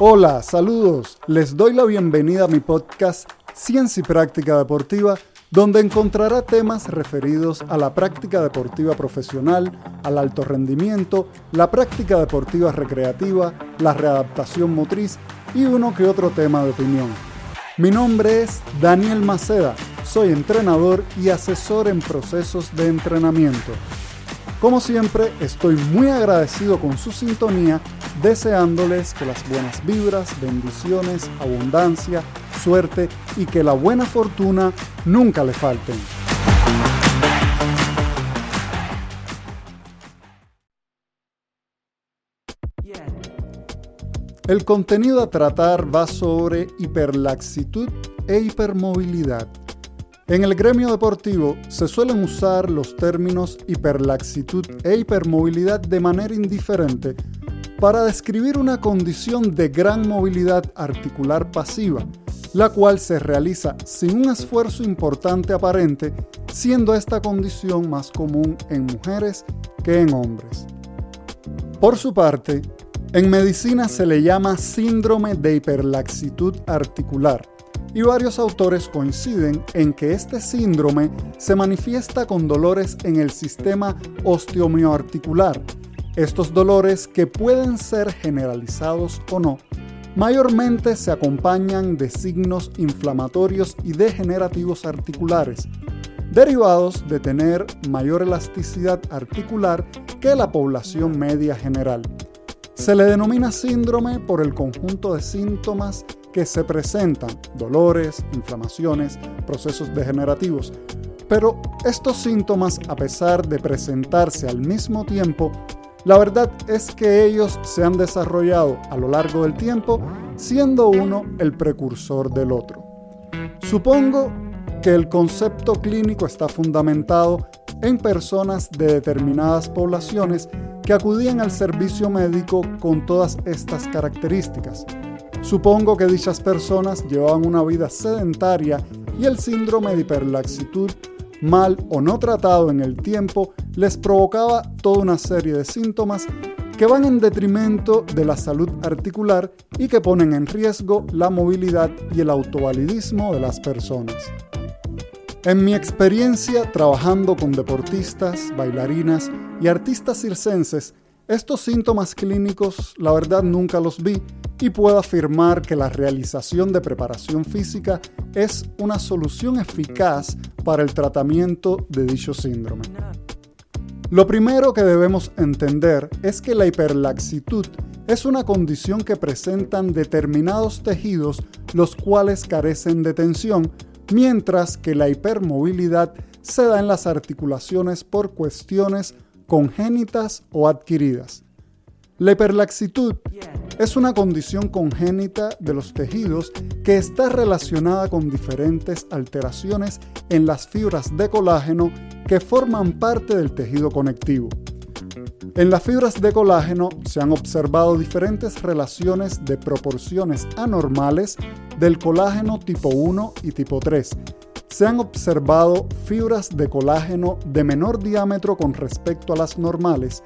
Hola, saludos. Les doy la bienvenida a mi podcast Ciencia y Práctica Deportiva, donde encontrará temas referidos a la práctica deportiva profesional, al alto rendimiento, la práctica deportiva recreativa, la readaptación motriz y uno que otro tema de opinión. Mi nombre es Daniel Maceda, soy entrenador y asesor en procesos de entrenamiento. Como siempre, estoy muy agradecido con su sintonía, deseándoles que las buenas vibras, bendiciones, abundancia, suerte y que la buena fortuna nunca le falten. El contenido a tratar va sobre hiperlaxitud e hipermovilidad. En el gremio deportivo se suelen usar los términos hiperlaxitud e hipermovilidad de manera indiferente para describir una condición de gran movilidad articular pasiva, la cual se realiza sin un esfuerzo importante aparente, siendo esta condición más común en mujeres que en hombres. Por su parte, en medicina se le llama síndrome de hiperlaxitud articular y varios autores coinciden en que este síndrome se manifiesta con dolores en el sistema osteomioarticular. Estos dolores, que pueden ser generalizados o no, mayormente se acompañan de signos inflamatorios y degenerativos articulares, derivados de tener mayor elasticidad articular que la población media general. Se le denomina síndrome por el conjunto de síntomas que se presentan, dolores, inflamaciones, procesos degenerativos. Pero estos síntomas, a pesar de presentarse al mismo tiempo, la verdad es que ellos se han desarrollado a lo largo del tiempo, siendo uno el precursor del otro. Supongo que el concepto clínico está fundamentado en personas de determinadas poblaciones que acudían al servicio médico con todas estas características. Supongo que dichas personas llevaban una vida sedentaria y el síndrome de hiperlaxitud, mal o no tratado en el tiempo, les provocaba toda una serie de síntomas que van en detrimento de la salud articular y que ponen en riesgo la movilidad y el autovalidismo de las personas. En mi experiencia trabajando con deportistas, bailarinas y artistas circenses, estos síntomas clínicos la verdad nunca los vi y puedo afirmar que la realización de preparación física es una solución eficaz para el tratamiento de dicho síndrome. Lo primero que debemos entender es que la hiperlaxitud es una condición que presentan determinados tejidos los cuales carecen de tensión, mientras que la hipermovilidad se da en las articulaciones por cuestiones congénitas o adquiridas. La hiperlaxitud es una condición congénita de los tejidos que está relacionada con diferentes alteraciones en las fibras de colágeno que forman parte del tejido conectivo. En las fibras de colágeno se han observado diferentes relaciones de proporciones anormales del colágeno tipo 1 y tipo 3. Se han observado fibras de colágeno de menor diámetro con respecto a las normales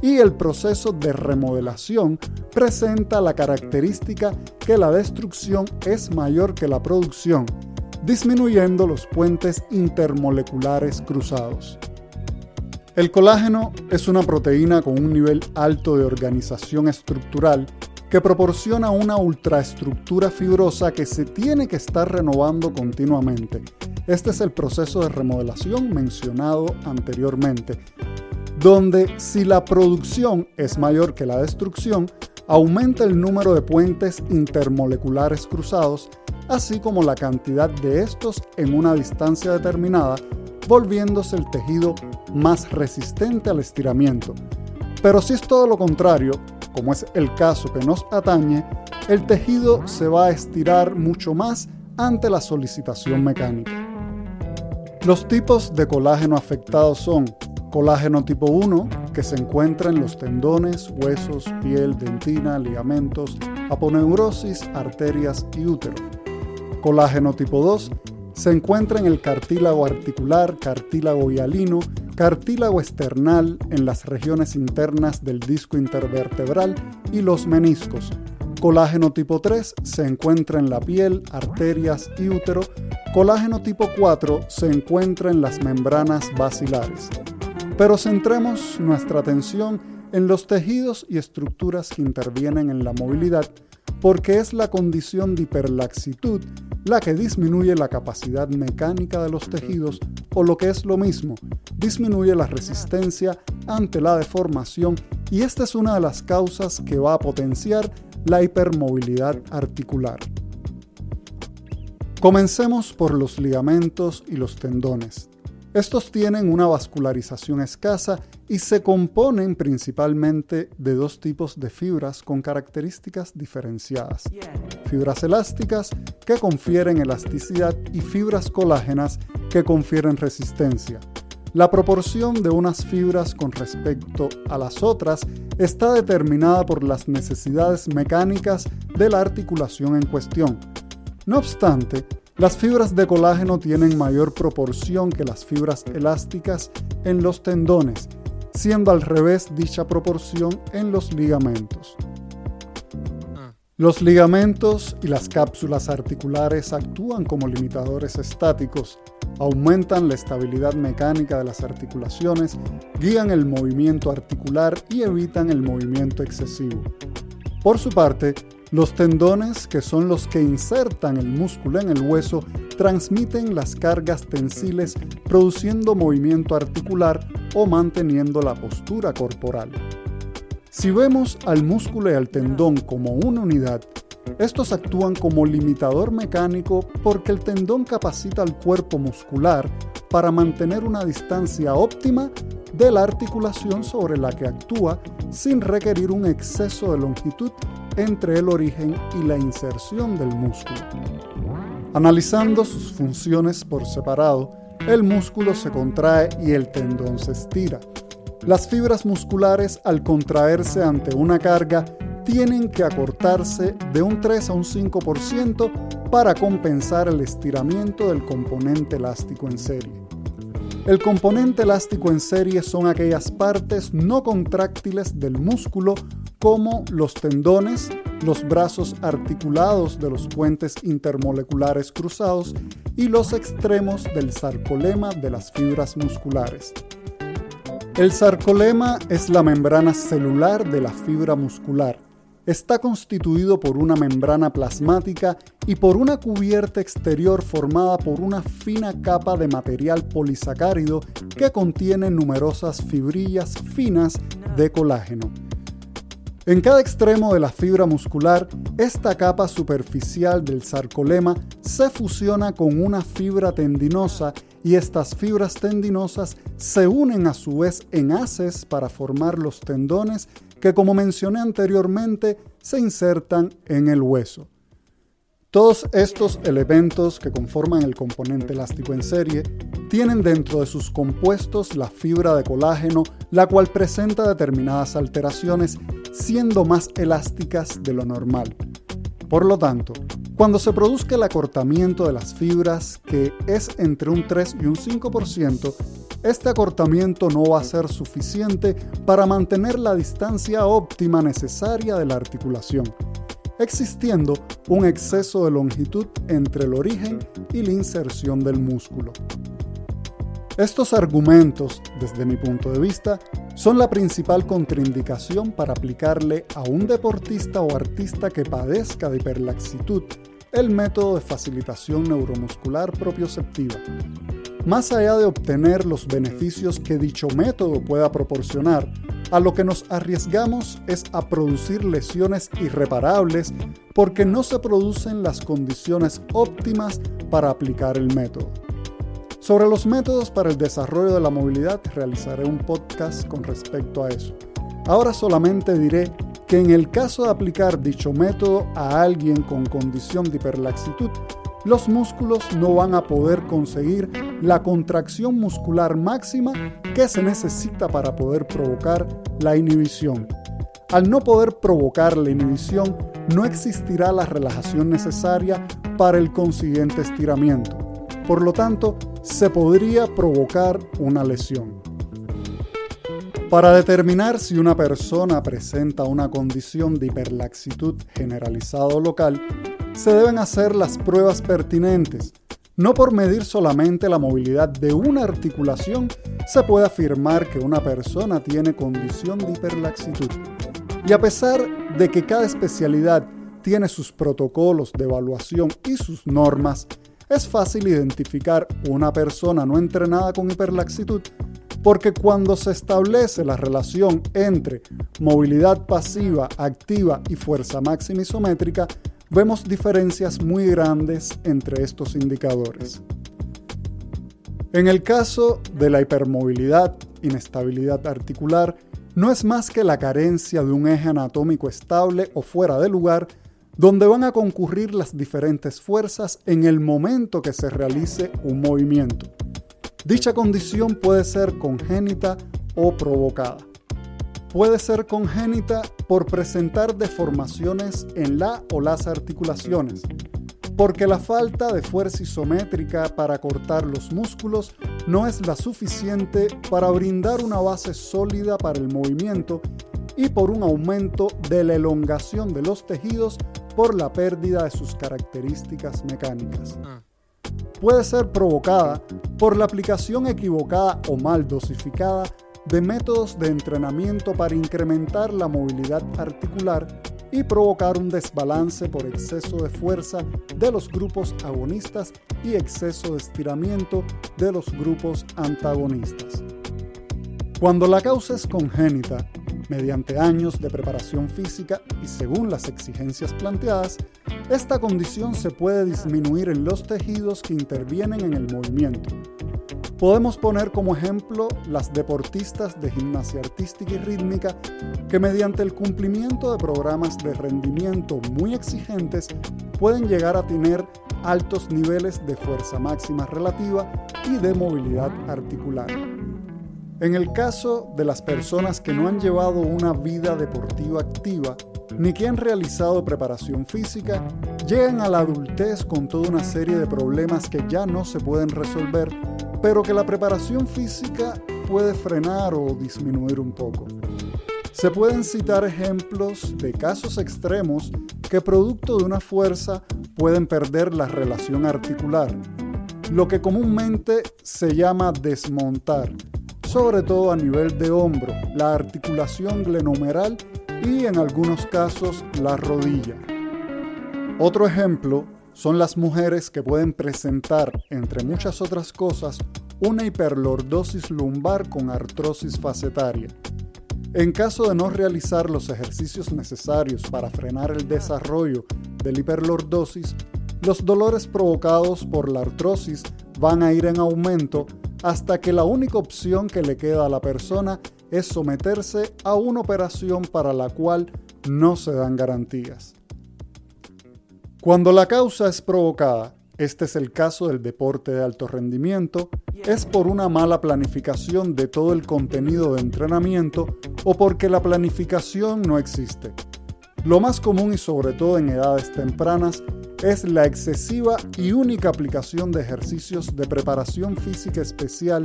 y el proceso de remodelación presenta la característica que la destrucción es mayor que la producción, disminuyendo los puentes intermoleculares cruzados. El colágeno es una proteína con un nivel alto de organización estructural que proporciona una ultraestructura fibrosa que se tiene que estar renovando continuamente. Este es el proceso de remodelación mencionado anteriormente, donde si la producción es mayor que la destrucción, aumenta el número de puentes intermoleculares cruzados, así como la cantidad de estos en una distancia determinada, volviéndose el tejido más resistente al estiramiento. Pero si es todo lo contrario, como es el caso que nos atañe, el tejido se va a estirar mucho más ante la solicitación mecánica. Los tipos de colágeno afectados son Colágeno tipo 1, que se encuentra en los tendones, huesos, piel, dentina, ligamentos, aponeurosis, arterias y útero. Colágeno tipo 2 se encuentra en el cartílago articular, cartílago hialino, cartílago esternal, en las regiones internas del disco intervertebral y los meniscos. Colágeno tipo 3 se encuentra en la piel, arterias y útero. Colágeno tipo 4 se encuentra en las membranas basilares. Pero centremos nuestra atención en los tejidos y estructuras que intervienen en la movilidad porque es la condición de hiperlaxitud la que disminuye la capacidad mecánica de los tejidos o lo que es lo mismo, disminuye la resistencia ante la deformación y esta es una de las causas que va a potenciar la hipermovilidad articular. Comencemos por los ligamentos y los tendones. Estos tienen una vascularización escasa y se componen principalmente de dos tipos de fibras con características diferenciadas. Fibras elásticas que confieren elasticidad y fibras colágenas que confieren resistencia. La proporción de unas fibras con respecto a las otras está determinada por las necesidades mecánicas de la articulación en cuestión. No obstante, las fibras de colágeno tienen mayor proporción que las fibras elásticas en los tendones, siendo al revés dicha proporción en los ligamentos. Los ligamentos y las cápsulas articulares actúan como limitadores estáticos, aumentan la estabilidad mecánica de las articulaciones, guían el movimiento articular y evitan el movimiento excesivo. Por su parte, los tendones, que son los que insertan el músculo en el hueso, transmiten las cargas tensiles produciendo movimiento articular o manteniendo la postura corporal. Si vemos al músculo y al tendón como una unidad, estos actúan como limitador mecánico porque el tendón capacita al cuerpo muscular para mantener una distancia óptima de la articulación sobre la que actúa sin requerir un exceso de longitud entre el origen y la inserción del músculo. Analizando sus funciones por separado, el músculo se contrae y el tendón se estira. Las fibras musculares al contraerse ante una carga tienen que acortarse de un 3 a un 5% para compensar el estiramiento del componente elástico en serie. El componente elástico en serie son aquellas partes no contráctiles del músculo como los tendones, los brazos articulados de los puentes intermoleculares cruzados y los extremos del sarcolema de las fibras musculares. El sarcolema es la membrana celular de la fibra muscular. Está constituido por una membrana plasmática y por una cubierta exterior formada por una fina capa de material polisacárido que contiene numerosas fibrillas finas de colágeno. En cada extremo de la fibra muscular, esta capa superficial del sarcolema se fusiona con una fibra tendinosa y estas fibras tendinosas se unen a su vez en haces para formar los tendones que como mencioné anteriormente se insertan en el hueso. Todos estos elementos que conforman el componente elástico en serie tienen dentro de sus compuestos la fibra de colágeno, la cual presenta determinadas alteraciones siendo más elásticas de lo normal. Por lo tanto, cuando se produzca el acortamiento de las fibras, que es entre un 3 y un 5%, este acortamiento no va a ser suficiente para mantener la distancia óptima necesaria de la articulación, existiendo un exceso de longitud entre el origen y la inserción del músculo. Estos argumentos, desde mi punto de vista, son la principal contraindicación para aplicarle a un deportista o artista que padezca de hiperlaxitud el método de facilitación neuromuscular propioceptiva. Más allá de obtener los beneficios que dicho método pueda proporcionar, a lo que nos arriesgamos es a producir lesiones irreparables porque no se producen las condiciones óptimas para aplicar el método. Sobre los métodos para el desarrollo de la movilidad realizaré un podcast con respecto a eso. Ahora solamente diré que en el caso de aplicar dicho método a alguien con condición de hiperlaxitud, los músculos no van a poder conseguir la contracción muscular máxima que se necesita para poder provocar la inhibición. Al no poder provocar la inhibición, no existirá la relajación necesaria para el consiguiente estiramiento. Por lo tanto, se podría provocar una lesión. Para determinar si una persona presenta una condición de hiperlaxitud generalizada o local, se deben hacer las pruebas pertinentes. No por medir solamente la movilidad de una articulación se puede afirmar que una persona tiene condición de hiperlaxitud. Y a pesar de que cada especialidad tiene sus protocolos de evaluación y sus normas, es fácil identificar una persona no entrenada con hiperlaxitud porque cuando se establece la relación entre movilidad pasiva, activa y fuerza máxima isométrica, vemos diferencias muy grandes entre estos indicadores. En el caso de la hipermovilidad, inestabilidad articular, no es más que la carencia de un eje anatómico estable o fuera de lugar donde van a concurrir las diferentes fuerzas en el momento que se realice un movimiento. Dicha condición puede ser congénita o provocada. Puede ser congénita por presentar deformaciones en la o las articulaciones, porque la falta de fuerza isométrica para cortar los músculos no es la suficiente para brindar una base sólida para el movimiento y por un aumento de la elongación de los tejidos por la pérdida de sus características mecánicas. Puede ser provocada por la aplicación equivocada o mal dosificada de métodos de entrenamiento para incrementar la movilidad articular y provocar un desbalance por exceso de fuerza de los grupos agonistas y exceso de estiramiento de los grupos antagonistas. Cuando la causa es congénita, mediante años de preparación física y según las exigencias planteadas, esta condición se puede disminuir en los tejidos que intervienen en el movimiento. Podemos poner como ejemplo las deportistas de gimnasia artística y rítmica que mediante el cumplimiento de programas de rendimiento muy exigentes pueden llegar a tener altos niveles de fuerza máxima relativa y de movilidad articular. En el caso de las personas que no han llevado una vida deportiva activa, ni que han realizado preparación física, llegan a la adultez con toda una serie de problemas que ya no se pueden resolver, pero que la preparación física puede frenar o disminuir un poco. Se pueden citar ejemplos de casos extremos que producto de una fuerza pueden perder la relación articular, lo que comúnmente se llama desmontar, sobre todo a nivel de hombro, la articulación glenomeral y en algunos casos la rodilla. Otro ejemplo son las mujeres que pueden presentar, entre muchas otras cosas, una hiperlordosis lumbar con artrosis facetaria. En caso de no realizar los ejercicios necesarios para frenar el desarrollo del hiperlordosis, los dolores provocados por la artrosis van a ir en aumento hasta que la única opción que le queda a la persona es someterse a una operación para la cual no se dan garantías. Cuando la causa es provocada, este es el caso del deporte de alto rendimiento, es por una mala planificación de todo el contenido de entrenamiento o porque la planificación no existe. Lo más común y sobre todo en edades tempranas es la excesiva y única aplicación de ejercicios de preparación física especial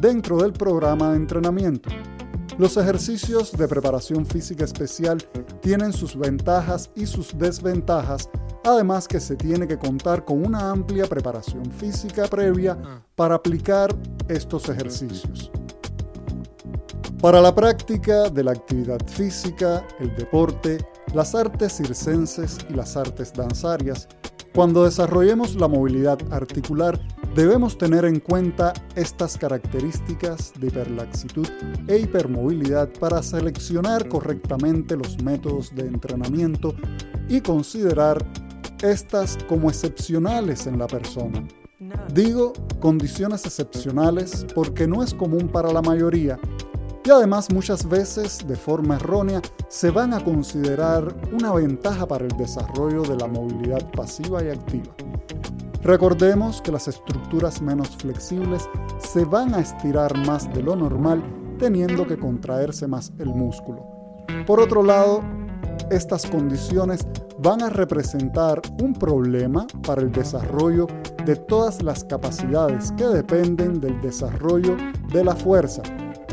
dentro del programa de entrenamiento. Los ejercicios de preparación física especial tienen sus ventajas y sus desventajas, además que se tiene que contar con una amplia preparación física previa ah. para aplicar estos ejercicios. Para la práctica de la actividad física, el deporte, las artes circenses y las artes danzarias, cuando desarrollemos la movilidad articular, Debemos tener en cuenta estas características de hiperlaxitud e hipermovilidad para seleccionar correctamente los métodos de entrenamiento y considerar estas como excepcionales en la persona. Digo condiciones excepcionales porque no es común para la mayoría y además muchas veces de forma errónea se van a considerar una ventaja para el desarrollo de la movilidad pasiva y activa. Recordemos que las estructuras menos flexibles se van a estirar más de lo normal teniendo que contraerse más el músculo. Por otro lado, estas condiciones van a representar un problema para el desarrollo de todas las capacidades que dependen del desarrollo de la fuerza,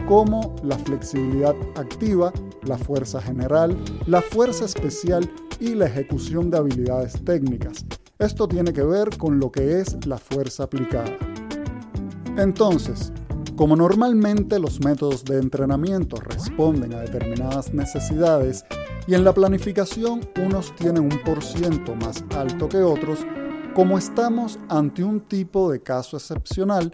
como la flexibilidad activa, la fuerza general, la fuerza especial y la ejecución de habilidades técnicas. Esto tiene que ver con lo que es la fuerza aplicada. Entonces, como normalmente los métodos de entrenamiento responden a determinadas necesidades y en la planificación unos tienen un por ciento más alto que otros, como estamos ante un tipo de caso excepcional,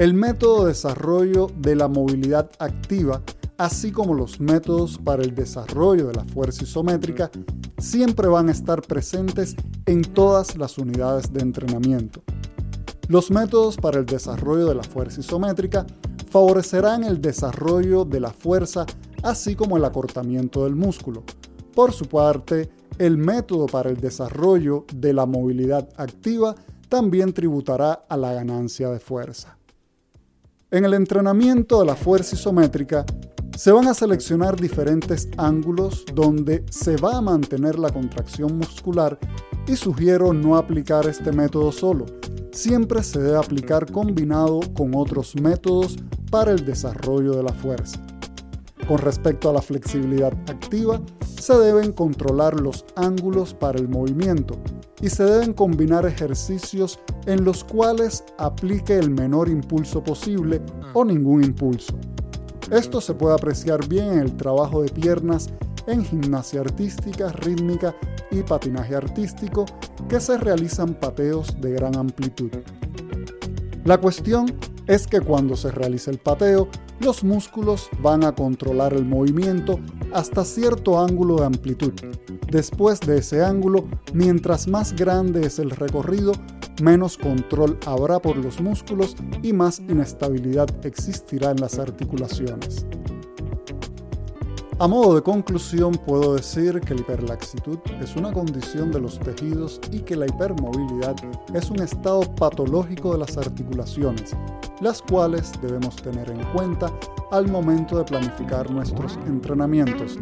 el método de desarrollo de la movilidad activa, así como los métodos para el desarrollo de la fuerza isométrica, siempre van a estar presentes en todas las unidades de entrenamiento. Los métodos para el desarrollo de la fuerza isométrica favorecerán el desarrollo de la fuerza así como el acortamiento del músculo. Por su parte, el método para el desarrollo de la movilidad activa también tributará a la ganancia de fuerza. En el entrenamiento de la fuerza isométrica, se van a seleccionar diferentes ángulos donde se va a mantener la contracción muscular y sugiero no aplicar este método solo. Siempre se debe aplicar combinado con otros métodos para el desarrollo de la fuerza. Con respecto a la flexibilidad activa, se deben controlar los ángulos para el movimiento y se deben combinar ejercicios en los cuales aplique el menor impulso posible o ningún impulso. Esto se puede apreciar bien en el trabajo de piernas en gimnasia artística, rítmica y patinaje artístico que se realizan pateos de gran amplitud. La cuestión es que cuando se realiza el pateo, los músculos van a controlar el movimiento hasta cierto ángulo de amplitud. Después de ese ángulo, mientras más grande es el recorrido, menos control habrá por los músculos y más inestabilidad existirá en las articulaciones. A modo de conclusión, puedo decir que la hiperlaxitud es una condición de los tejidos y que la hipermovilidad es un estado patológico de las articulaciones, las cuales debemos tener en cuenta al momento de planificar nuestros entrenamientos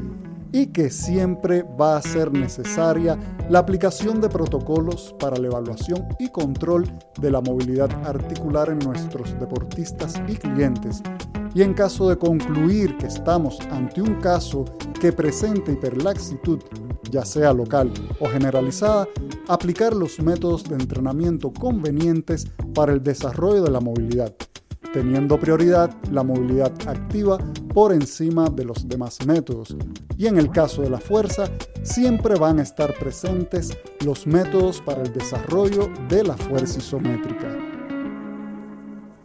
y que siempre va a ser necesaria la aplicación de protocolos para la evaluación y control de la movilidad articular en nuestros deportistas y clientes y en caso de concluir que estamos ante un caso que presenta hiperlaxitud, ya sea local o generalizada, aplicar los métodos de entrenamiento convenientes para el desarrollo de la movilidad, teniendo prioridad la movilidad activa por encima de los demás métodos. Y en el caso de la fuerza, siempre van a estar presentes los métodos para el desarrollo de la fuerza isométrica.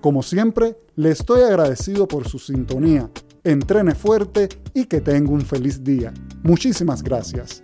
Como siempre, le estoy agradecido por su sintonía. Entrene fuerte y que tenga un feliz día. Muchísimas gracias.